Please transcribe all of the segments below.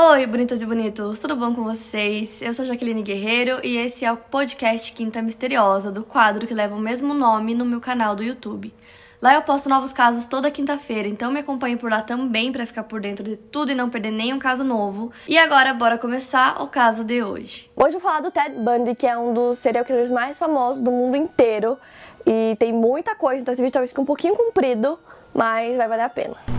Oi, bonitas e bonitos, tudo bom com vocês? Eu sou Jaqueline Guerreiro e esse é o podcast Quinta Misteriosa, do quadro que leva o mesmo nome no meu canal do YouTube. Lá eu posto novos casos toda quinta-feira, então me acompanhe por lá também para ficar por dentro de tudo e não perder nenhum caso novo. E agora, bora começar o caso de hoje. Hoje eu vou falar do Ted Bundy, que é um dos serial killers mais famosos do mundo inteiro. E tem muita coisa, então esse vídeo talvez fique um pouquinho comprido, mas vai valer a pena.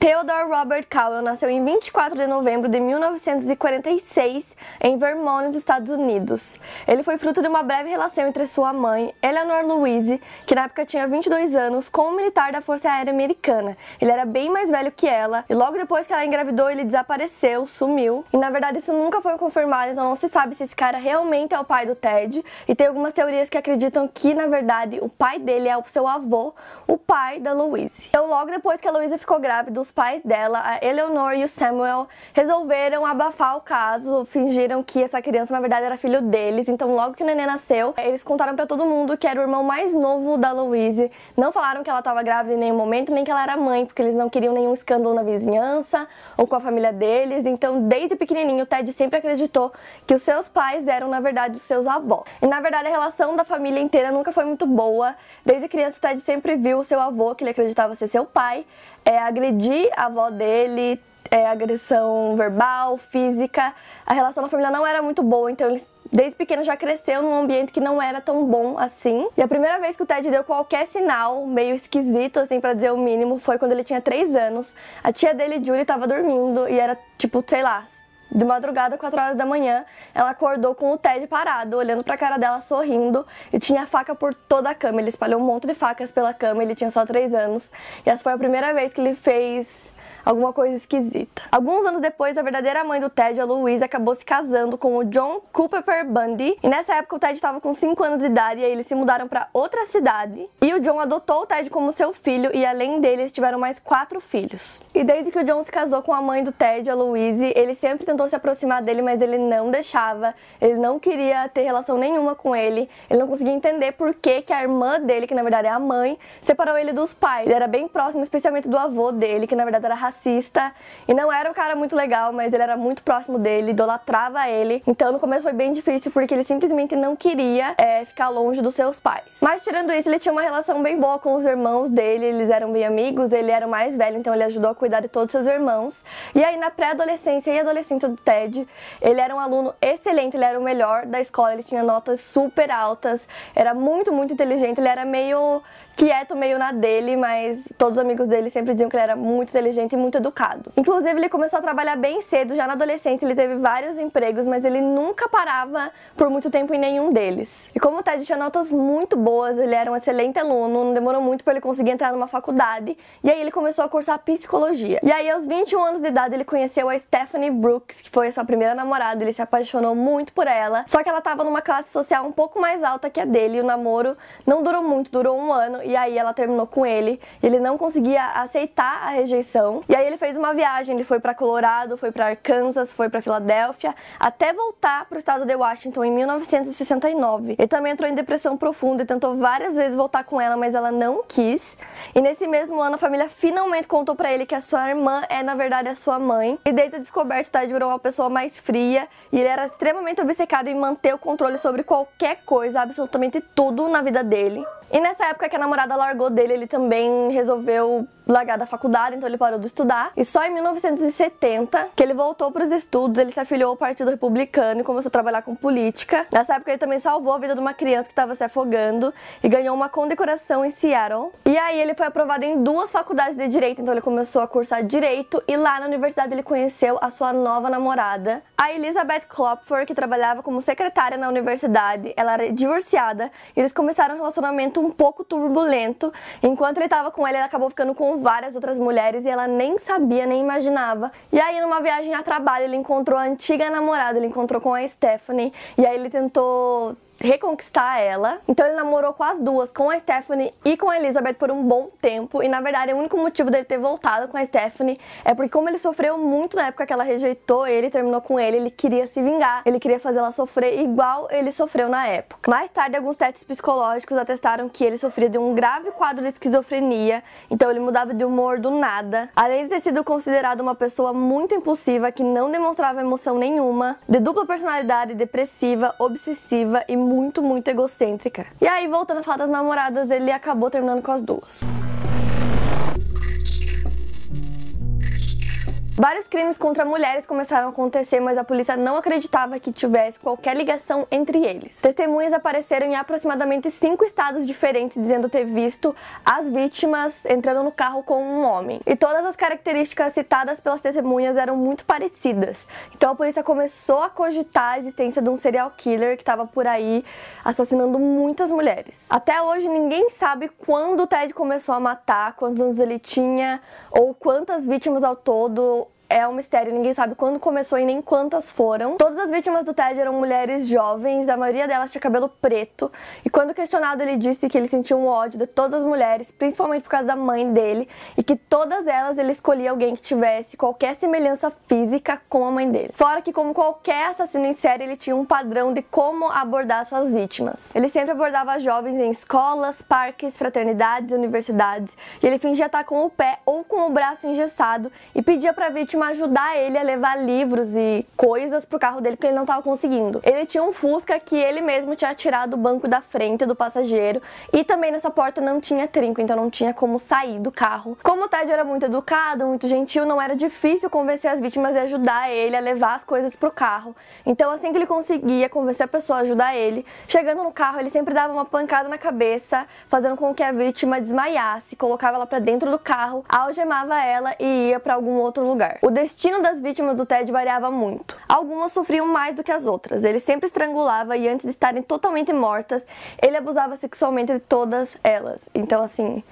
Theodore Robert Cowell nasceu em 24 de novembro de 1946 em Vermont, Estados Unidos. Ele foi fruto de uma breve relação entre sua mãe, Eleanor Louise, que na época tinha 22 anos, com um militar da Força Aérea Americana. Ele era bem mais velho que ela, e logo depois que ela engravidou, ele desapareceu, sumiu. E na verdade isso nunca foi confirmado, então não se sabe se esse cara realmente é o pai do Ted. E tem algumas teorias que acreditam que, na verdade, o pai dele é o seu avô, o pai da Louise. Então, logo depois que a Louise ficou grávida, os pais dela, a Eleanor e o Samuel, resolveram abafar o caso, fingiram que essa criança na verdade era filho deles. Então, logo que o neném nasceu, eles contaram para todo mundo que era o irmão mais novo da Louise. Não falaram que ela estava grávida em nenhum momento, nem que ela era mãe, porque eles não queriam nenhum escândalo na vizinhança ou com a família deles. Então, desde pequenininho, o Ted sempre acreditou que os seus pais eram na verdade os seus avós. E na verdade, a relação da família inteira nunca foi muito boa. Desde criança, o Ted sempre viu o seu avô, que ele acreditava ser seu pai, é, agredir a avó dele, é, agressão verbal, física. A relação na família não era muito boa, então eles desde pequeno já cresceu num ambiente que não era tão bom assim. E a primeira vez que o Ted deu qualquer sinal meio esquisito, assim, para dizer o mínimo, foi quando ele tinha 3 anos. A tia dele, Julie, tava dormindo e era tipo, sei lá, de madrugada, 4 horas da manhã, ela acordou com o Ted parado, olhando pra cara dela, sorrindo, e tinha faca por toda a cama. Ele espalhou um monte de facas pela cama, ele tinha só 3 anos. E essa foi a primeira vez que ele fez alguma coisa esquisita. Alguns anos depois, a verdadeira mãe do Ted, a Louise, acabou se casando com o John Cooper Bundy. E nessa época o Ted estava com 5 anos de idade e aí eles se mudaram para outra cidade. E o John adotou o Ted como seu filho e além dele eles tiveram mais quatro filhos. E desde que o John se casou com a mãe do Ted, a Louise, ele sempre tentou se aproximar dele, mas ele não deixava. Ele não queria ter relação nenhuma com ele. Ele não conseguia entender por que, que a irmã dele, que na verdade é a mãe, separou ele dos pais. Ele era bem próximo, especialmente do avô dele, que na verdade era racista e não era um cara muito legal, mas ele era muito próximo dele, idolatrava ele. Então no começo foi bem difícil porque ele simplesmente não queria é, ficar longe dos seus pais. Mas tirando isso, ele tinha uma relação bem boa com os irmãos dele, eles eram bem amigos, ele era o mais velho, então ele ajudou a cuidar de todos os seus irmãos. E aí na pré-adolescência e adolescência do Ted, ele era um aluno excelente, ele era o melhor da escola, ele tinha notas super altas, era muito, muito inteligente, ele era meio quieto, meio na dele, mas todos os amigos dele sempre diziam que ele era muito inteligente muito educado. Inclusive, ele começou a trabalhar bem cedo, já na adolescência, ele teve vários empregos, mas ele nunca parava por muito tempo em nenhum deles. E como o Ted tinha notas muito boas, ele era um excelente aluno, não demorou muito para ele conseguir entrar numa faculdade, e aí ele começou a cursar psicologia. E aí, aos 21 anos de idade, ele conheceu a Stephanie Brooks, que foi a sua primeira namorada, ele se apaixonou muito por ela, só que ela estava numa classe social um pouco mais alta que a dele, e o namoro não durou muito, durou um ano, e aí ela terminou com ele. Ele não conseguia aceitar a rejeição. E aí ele fez uma viagem, ele foi para Colorado, foi para Arkansas, foi para Filadélfia, até voltar para o estado de Washington em 1969. Ele também entrou em depressão profunda e tentou várias vezes voltar com ela, mas ela não quis. E nesse mesmo ano a família finalmente contou para ele que a sua irmã é na verdade a sua mãe. E desde a descoberta, Ted virou uma pessoa mais fria e ele era extremamente obcecado em manter o controle sobre qualquer coisa, absolutamente tudo na vida dele. E nessa época que a namorada largou dele, ele também resolveu largar da faculdade, então ele parou de estudar. E só em 1970 que ele voltou para os estudos, ele se afiliou ao Partido Republicano e começou a trabalhar com política. Nessa época ele também salvou a vida de uma criança que estava se afogando e ganhou uma condecoração em Seattle. E aí ele foi aprovado em duas faculdades de direito, então ele começou a cursar direito e lá na universidade ele conheceu a sua nova namorada, a Elizabeth Klopfer, que trabalhava como secretária na universidade. Ela era divorciada e eles começaram um relacionamento um pouco turbulento. Enquanto ele estava com ela, ele acabou ficando com várias outras mulheres e ela nem sabia, nem imaginava. E aí, numa viagem a trabalho, ele encontrou a antiga namorada, ele encontrou com a Stephanie, e aí ele tentou reconquistar ela. Então ele namorou com as duas, com a Stephanie e com a Elizabeth por um bom tempo. E na verdade, o único motivo dele ter voltado com a Stephanie é porque como ele sofreu muito na época que ela rejeitou ele, terminou com ele, ele queria se vingar, ele queria fazer ela sofrer igual ele sofreu na época. Mais tarde, alguns testes psicológicos atestaram que ele sofria de um grave quadro de esquizofrenia, então ele mudava de humor do nada. Além de ter sido considerado uma pessoa muito impulsiva que não demonstrava emoção nenhuma, de dupla personalidade, depressiva, obsessiva e muito, muito egocêntrica. E aí, voltando a falar das namoradas, ele acabou terminando com as duas. Vários crimes contra mulheres começaram a acontecer, mas a polícia não acreditava que tivesse qualquer ligação entre eles. Testemunhas apareceram em aproximadamente cinco estados diferentes dizendo ter visto as vítimas entrando no carro com um homem. E todas as características citadas pelas testemunhas eram muito parecidas. Então a polícia começou a cogitar a existência de um serial killer que estava por aí assassinando muitas mulheres. Até hoje ninguém sabe quando o Ted começou a matar, quantos anos ele tinha ou quantas vítimas ao todo é um mistério, ninguém sabe quando começou e nem quantas foram. Todas as vítimas do Ted eram mulheres jovens, a maioria delas tinha cabelo preto, e quando questionado ele disse que ele sentia um ódio de todas as mulheres, principalmente por causa da mãe dele, e que todas elas ele escolhia alguém que tivesse qualquer semelhança física com a mãe dele. Fora que como qualquer assassino em série, ele tinha um padrão de como abordar suas vítimas. Ele sempre abordava jovens em escolas, parques, fraternidades, universidades, e ele fingia estar com o pé ou com o braço engessado e pedia para a vítima ajudar ele a levar livros e coisas pro carro dele porque ele não estava conseguindo. Ele tinha um Fusca que ele mesmo tinha tirado do banco da frente do passageiro e também nessa porta não tinha trinco, então não tinha como sair do carro. Como o Ted era muito educado, muito gentil, não era difícil convencer as vítimas e ajudar ele a levar as coisas pro carro. Então assim que ele conseguia convencer a pessoa a ajudar ele, chegando no carro, ele sempre dava uma pancada na cabeça, fazendo com que a vítima desmaiasse, colocava ela para dentro do carro, algemava ela e ia para algum outro lugar. O destino das vítimas do TED variava muito. Algumas sofriam mais do que as outras. Ele sempre estrangulava e antes de estarem totalmente mortas, ele abusava sexualmente de todas elas. Então, assim,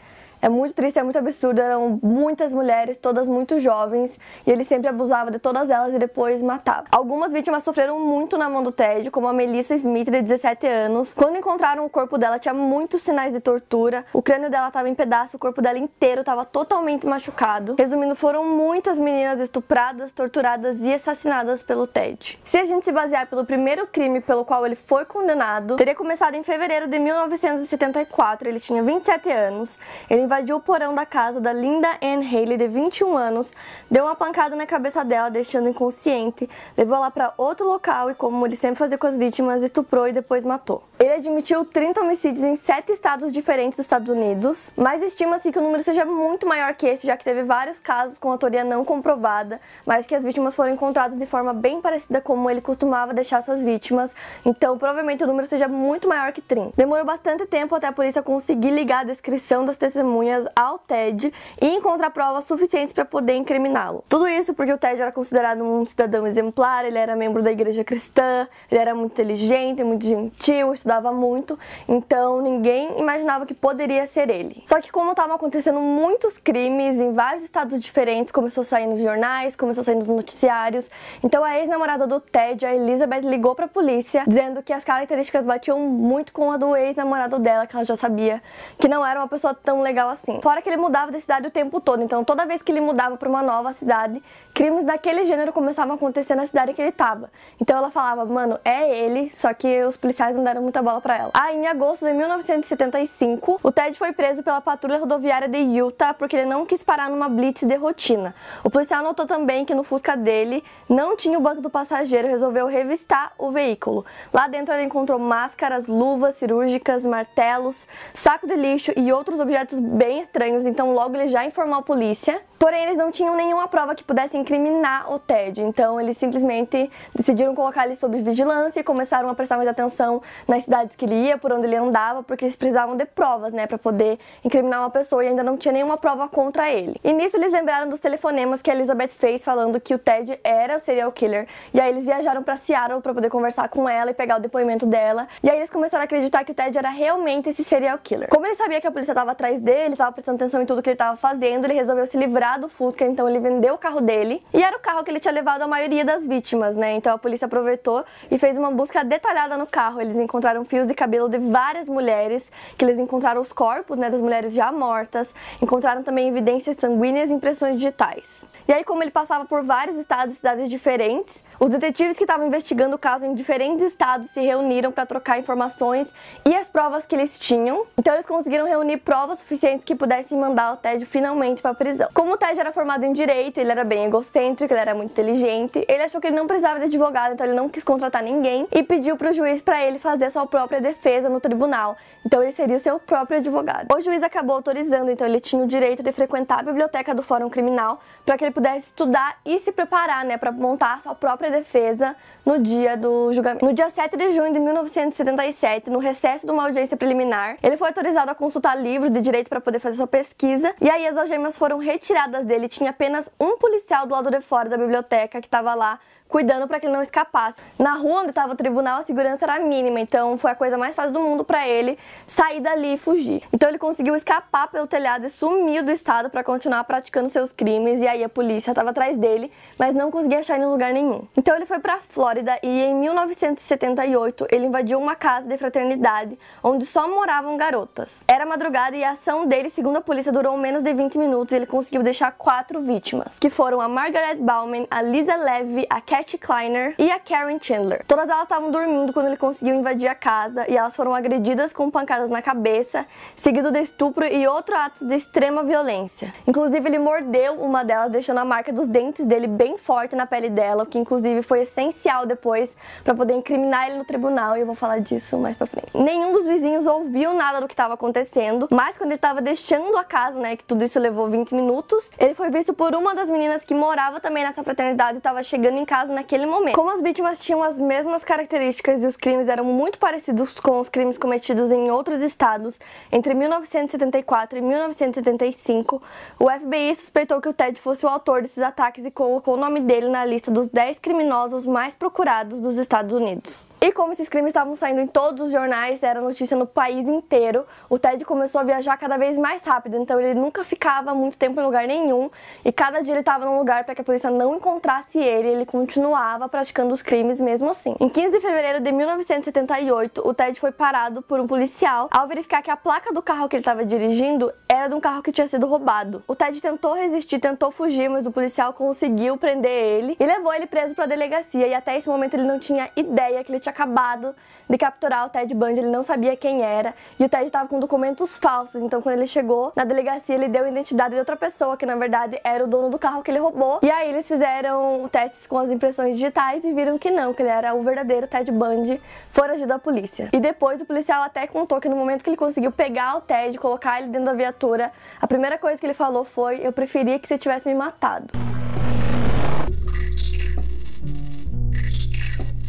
é muito triste, é muito absurdo. Eram muitas mulheres, todas muito jovens, e ele sempre abusava de todas elas e depois matava. Algumas vítimas sofreram muito na mão do Ted, como a Melissa Smith, de 17 anos. Quando encontraram o corpo dela, tinha muitos sinais de tortura. O crânio dela estava em pedaços, o corpo dela inteiro estava totalmente machucado. Resumindo, foram muitas meninas estupradas, torturadas e assassinadas pelo Ted. Se a gente se basear pelo primeiro crime pelo qual ele foi condenado, teria começado em fevereiro de 1974. Ele tinha 27 anos. Ele invadiu o porão da casa da Linda Ann Haley, de 21 anos, deu uma pancada na cabeça dela, deixando inconsciente, levou ela para outro local e, como ele sempre fazia com as vítimas, estuprou e depois matou. Ele admitiu 30 homicídios em 7 estados diferentes dos Estados Unidos, mas estima-se que o número seja muito maior que esse, já que teve vários casos com autoria não comprovada, mas que as vítimas foram encontradas de forma bem parecida como ele costumava deixar suas vítimas, então provavelmente o número seja muito maior que 30. Demorou bastante tempo até a polícia conseguir ligar a descrição das testemunhas ao Ted e encontrar provas suficientes para poder incriminá-lo. Tudo isso porque o Ted era considerado um cidadão exemplar, ele era membro da igreja cristã, ele era muito inteligente, muito gentil, estudava muito, então ninguém imaginava que poderia ser ele. Só que como estavam acontecendo muitos crimes em vários estados diferentes, começou a sair nos jornais, começou a sair nos noticiários, então a ex-namorada do Ted, a Elizabeth, ligou para a polícia dizendo que as características batiam muito com a do ex-namorado dela, que ela já sabia que não era uma pessoa tão legal assim. Fora que ele mudava de cidade o tempo todo, então toda vez que ele mudava para uma nova cidade, crimes daquele gênero começavam a acontecer na cidade que ele tava. Então ela falava, mano, é ele, só que os policiais não deram muita bola para ela. Aí em agosto de 1975, o Ted foi preso pela patrulha rodoviária de Utah porque ele não quis parar numa blitz de rotina. O policial notou também que no Fusca dele não tinha o banco do passageiro e resolveu revistar o veículo. Lá dentro ele encontrou máscaras, luvas cirúrgicas, martelos, saco de lixo e outros objetos bem estranhos, então logo ele já informou a polícia. Porém, eles não tinham nenhuma prova que pudesse incriminar o Ted, então eles simplesmente decidiram colocar ele sob vigilância e começaram a prestar mais atenção nas cidades que ele ia, por onde ele andava, porque eles precisavam de provas, né, para poder incriminar uma pessoa e ainda não tinha nenhuma prova contra ele. E nisso eles lembraram dos telefonemas que a Elizabeth fez falando que o Ted era o serial killer, e aí eles viajaram para Seattle para poder conversar com ela e pegar o depoimento dela, e aí eles começaram a acreditar que o Ted era realmente esse serial killer. Como ele sabia que a polícia estava atrás dele, estava prestando atenção em tudo que ele estava fazendo, ele resolveu se livrar quebrado o Fusca, então ele vendeu o carro dele. E era o carro que ele tinha levado a maioria das vítimas, né? Então a polícia aproveitou e fez uma busca detalhada no carro. Eles encontraram fios de cabelo de várias mulheres, que eles encontraram os corpos, né, das mulheres já mortas, encontraram também evidências sanguíneas e impressões digitais. E aí, como ele passava por vários estados e cidades diferentes, os detetives que estavam investigando o caso em diferentes estados se reuniram para trocar informações e as provas que eles tinham. Então eles conseguiram reunir provas suficientes que pudessem mandar o Ted finalmente para a prisão. Como o Ted era formado em direito, ele era bem egocêntrico, ele era muito inteligente, ele achou que ele não precisava de advogado, então ele não quis contratar ninguém e pediu para o juiz para ele fazer sua própria defesa no tribunal. Então ele seria o seu próprio advogado. O juiz acabou autorizando, então ele tinha o direito de frequentar a biblioteca do Fórum Criminal para que ele pudesse estudar e se preparar, né, para montar sua própria defesa no dia do julgamento. No dia 7 de junho de 1977, no recesso de uma audiência preliminar, ele foi autorizado a consultar livros de direito para poder fazer sua pesquisa, e aí as algemas foram retiradas dele. Tinha apenas um policial do lado de fora da biblioteca que estava lá cuidando para que ele não escapasse. Na rua onde estava o tribunal, a segurança era mínima, então foi a coisa mais fácil do mundo para ele sair dali e fugir. Então ele conseguiu escapar pelo telhado e sumiu do estado para continuar praticando seus crimes, e aí a polícia estava atrás dele, mas não conseguia achar ele em lugar nenhum. Então ele foi para Flórida e em 1978 ele invadiu uma casa de fraternidade onde só moravam garotas. Era madrugada e a ação dele, segundo a polícia, durou menos de 20 minutos e ele conseguiu deixar quatro vítimas, que foram a Margaret Bauman, a Lisa Levy, a Cat Kleiner e a Karen Chandler. Todas elas estavam dormindo quando ele conseguiu invadir a casa e elas foram agredidas com pancadas na cabeça, seguido de estupro e outros atos de extrema violência. Inclusive, ele mordeu uma delas, deixando a marca dos dentes dele bem forte na pele dela, o que inclusive foi essencial depois para poder incriminar ele no tribunal, e eu vou falar disso mais pra frente. Nenhum dos vizinhos ouviu nada do que estava acontecendo, mas quando ele estava deixando a casa, né, que tudo isso levou 20 minutos, ele foi visto por uma das meninas que morava também nessa fraternidade e estava chegando em casa naquele momento. Como as vítimas tinham as mesmas características e os crimes eram muito parecidos com os crimes cometidos em outros estados, entre 1974 e 1975, o FBI suspeitou que o Ted fosse o autor desses ataques e colocou o nome dele na lista dos 10 criminosos mais procurados dos Estados Unidos. E como esses crimes estavam saindo em todos os jornais, era notícia no país inteiro, o Ted começou a viajar cada vez mais rápido, então ele nunca ficava muito tempo em lugar nenhum, e cada dia ele estava num lugar para que a polícia não encontrasse ele, ele continuava praticando os crimes mesmo assim. Em 15 de fevereiro de 1978, o Ted foi parado por um policial ao verificar que a placa do carro que ele estava dirigindo era de um carro que tinha sido roubado. O Ted tentou resistir, tentou fugir, mas o policial conseguiu prender ele e levou ele preso para a delegacia, e até esse momento ele não tinha ideia que ele tinha acabado de capturar o Ted Bundy, ele não sabia quem era, e o Ted estava com documentos falsos, então quando ele chegou na delegacia, ele deu a identidade de outra pessoa, que na verdade era o dono do carro que ele roubou, e aí eles fizeram testes com as impressões digitais e viram que não, que ele era o verdadeiro Ted Bundy, foragido da polícia. E depois o policial até contou que no momento que ele conseguiu pegar o Ted, colocar ele dentro da viatura, a primeira coisa que ele falou foi: Eu preferia que você tivesse me matado.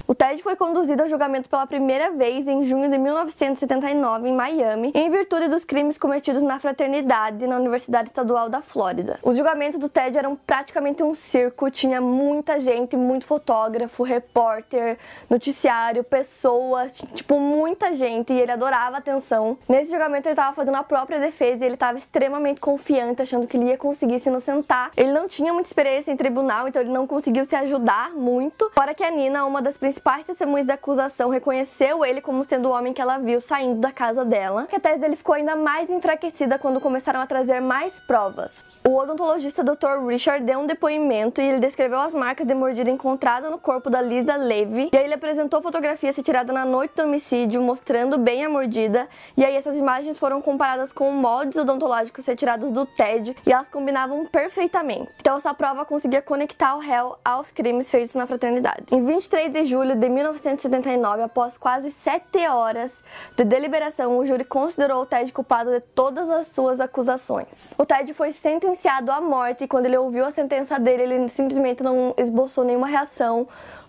O Ted foi conduzido a julgamento pela primeira vez em junho de 1979 em Miami, em virtude dos crimes cometidos na fraternidade na Universidade Estadual da Flórida. Os julgamentos do Ted eram praticamente um circo, tinha muita gente, muito fotógrafo, repórter, noticiário, pessoas, tipo muita gente e ele adorava atenção. Nesse julgamento ele estava fazendo a própria defesa e ele estava extremamente confiante, achando que ele ia conseguir se inocentar. Ele não tinha muita experiência em tribunal, então ele não conseguiu se ajudar muito. Fora que a Nina, uma das principais principais testemunhas da acusação reconheceu ele como sendo o homem que ela viu saindo da casa dela, que a tese dele ficou ainda mais enfraquecida quando começaram a trazer mais provas. O odontologista Dr. Richard deu um depoimento e ele descreveu as marcas de mordida encontradas no corpo da Lisa Levy. E aí ele apresentou fotografias retiradas na noite do homicídio, mostrando bem a mordida. E aí essas imagens foram comparadas com moldes odontológicos retirados do Ted e elas combinavam perfeitamente. Então essa prova conseguia conectar o réu aos crimes feitos na fraternidade. Em 23 de julho de 1979, após quase sete horas de deliberação, o júri considerou o Ted culpado de todas as suas acusações. O Ted foi sentenciado sentenciado à morte. E quando ele ouviu a sentença dele, ele simplesmente não esboçou nenhuma reação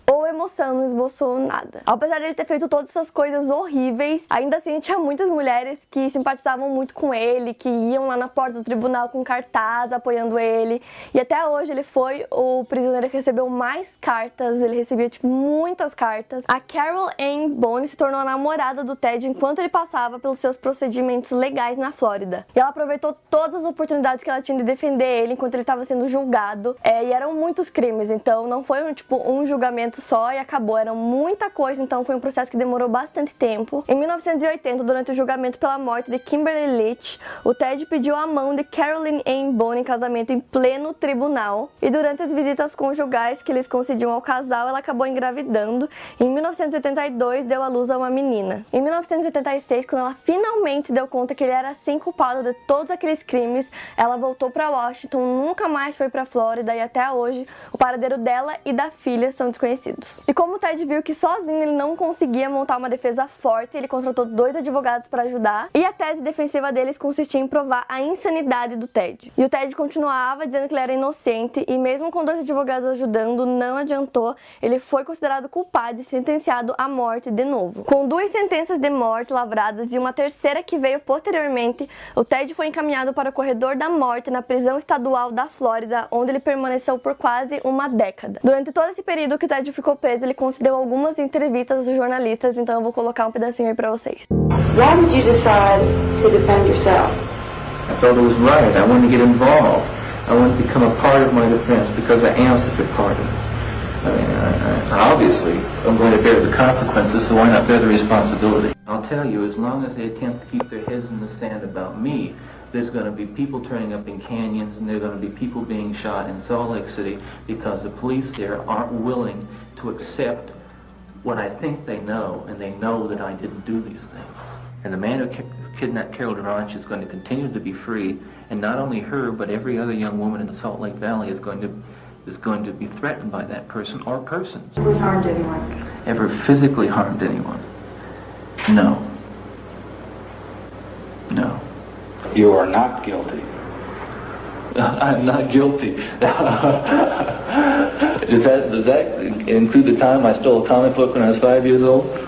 ou emoção, não esboçou nada. Apesar de ele ter feito todas essas coisas horríveis, ainda assim tinha muitas mulheres que simpatizavam muito com ele, que iam lá na porta do tribunal com cartaz apoiando ele. E até hoje ele foi o prisioneiro que recebeu mais cartas, ele recebia tipo muitas cartas. A Carol Ann Bone se tornou a namorada do Ted enquanto ele passava pelos seus procedimentos legais na Flórida. E ela aproveitou todas as oportunidades que ela tinha de defender ele enquanto ele estava sendo julgado. É, e eram muitos crimes, então não foi tipo um julgamento só e acabou. Era muita coisa, então foi um processo que demorou bastante tempo. Em 1980, durante o julgamento pela morte de Kimberly Leach, o Ted pediu a mão de Carolyn Ann Bone em casamento em pleno tribunal. E durante as visitas conjugais que eles concediam ao casal, ela acabou engravidando. E em 1982 deu à luz a uma menina. Em 1986, quando ela finalmente deu conta que ele era sim culpado de todos aqueles crimes, ela voltou para Washington, nunca mais foi para Flórida e até hoje o paradeiro dela e da filha são desconhecidos. E como o Ted viu que sozinho ele não conseguia montar uma defesa forte, ele contratou dois advogados para ajudar e a tese defensiva deles consistia em provar a insanidade do Ted. E o Ted continuava dizendo que ele era inocente e mesmo com dois advogados ajudando, não adiantou. Ele foi considerado culpado e sentenciado à morte de novo. Com duas sentenças de morte lavradas e uma terceira que veio posteriormente, o Ted foi encaminhado para o corredor da morte na prisão estadual da Flórida, onde ele permaneceu por quase uma década. Durante todo esse período que o Ted ficou preso, ele concedeu algumas entrevistas aos jornalistas, então eu vou colocar um pedacinho aí para vocês. Why did you decide to defend yourself? I felt it was right. I wanted to get involved. I wanted to become a part of my defense because I am such a part of it. I mean, I, I, obviously, I'm going to bear the consequences, so why not bear the responsibility? I'll tell you, as long as they attempt to keep their heads in the sand about me, there's going to be people turning up in canyons and there are going to be people being shot in Salt Lake City because the police there aren't willing to accept what I think they know, and they know that I didn't do these things. And the man who ki kidnapped Carol Duranch is going to continue to be free, and not only her, but every other young woman in the Salt Lake Valley is going to is going to be threatened by that person or persons. We harmed anyone? Ever physically harmed anyone? No. You are not guilty. I'm not guilty. does, that, does that include the time I stole a comic book when I was five years old?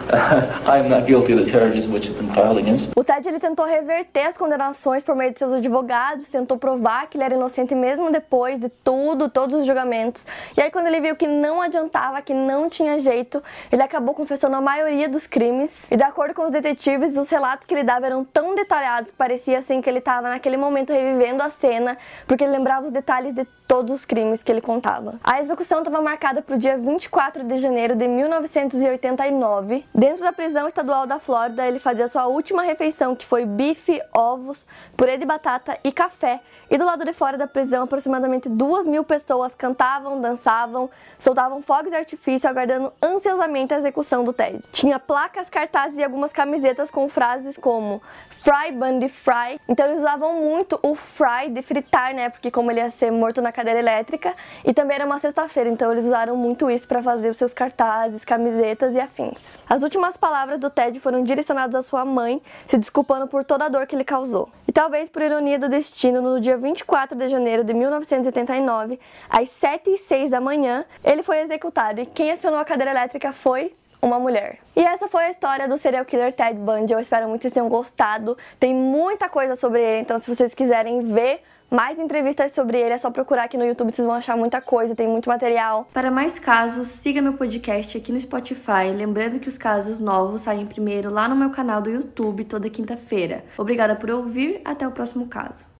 O Ted ele tentou reverter as condenações por meio de seus advogados, tentou provar que ele era inocente mesmo depois de tudo, todos os julgamentos. E aí quando ele viu que não adiantava, que não tinha jeito, ele acabou confessando a maioria dos crimes. E de acordo com os detetives, os relatos que ele dava eram tão detalhados que parecia assim que ele estava naquele momento revivendo a cena, porque ele lembrava os detalhes de todos os crimes que ele contava. A execução estava marcada para o dia 24 de janeiro de 1989. Dentro da prisão estadual da Flórida, ele fazia sua última refeição, que foi bife, ovos, purê de batata e café. E do lado de fora da prisão, aproximadamente duas mil pessoas cantavam, dançavam, soltavam fogos de artifício, aguardando ansiosamente a execução do Ted. Tinha placas, cartazes e algumas camisetas com frases como Fry Bundy Fry. Então eles usavam muito o fry de fritar, né? Porque como ele ia ser morto na cadeira elétrica e também era uma sexta-feira, então eles usaram muito isso para fazer os seus cartazes, camisetas e afins. As últimas palavras do Ted foram direcionadas à sua mãe, se desculpando por toda a dor que ele causou. E talvez por ironia do destino, no dia 24 de janeiro de 1989, às 7 e 6 da manhã, ele foi executado e quem acionou a cadeira elétrica foi uma mulher. E essa foi a história do serial killer Ted Bundy. Eu espero muito que vocês tenham gostado. Tem muita coisa sobre ele, então se vocês quiserem ver mais entrevistas sobre ele, é só procurar aqui no YouTube, vocês vão achar muita coisa, tem muito material. Para mais casos, siga meu podcast aqui no Spotify. Lembrando que os casos novos saem primeiro lá no meu canal do YouTube toda quinta-feira. Obrigada por ouvir, até o próximo caso.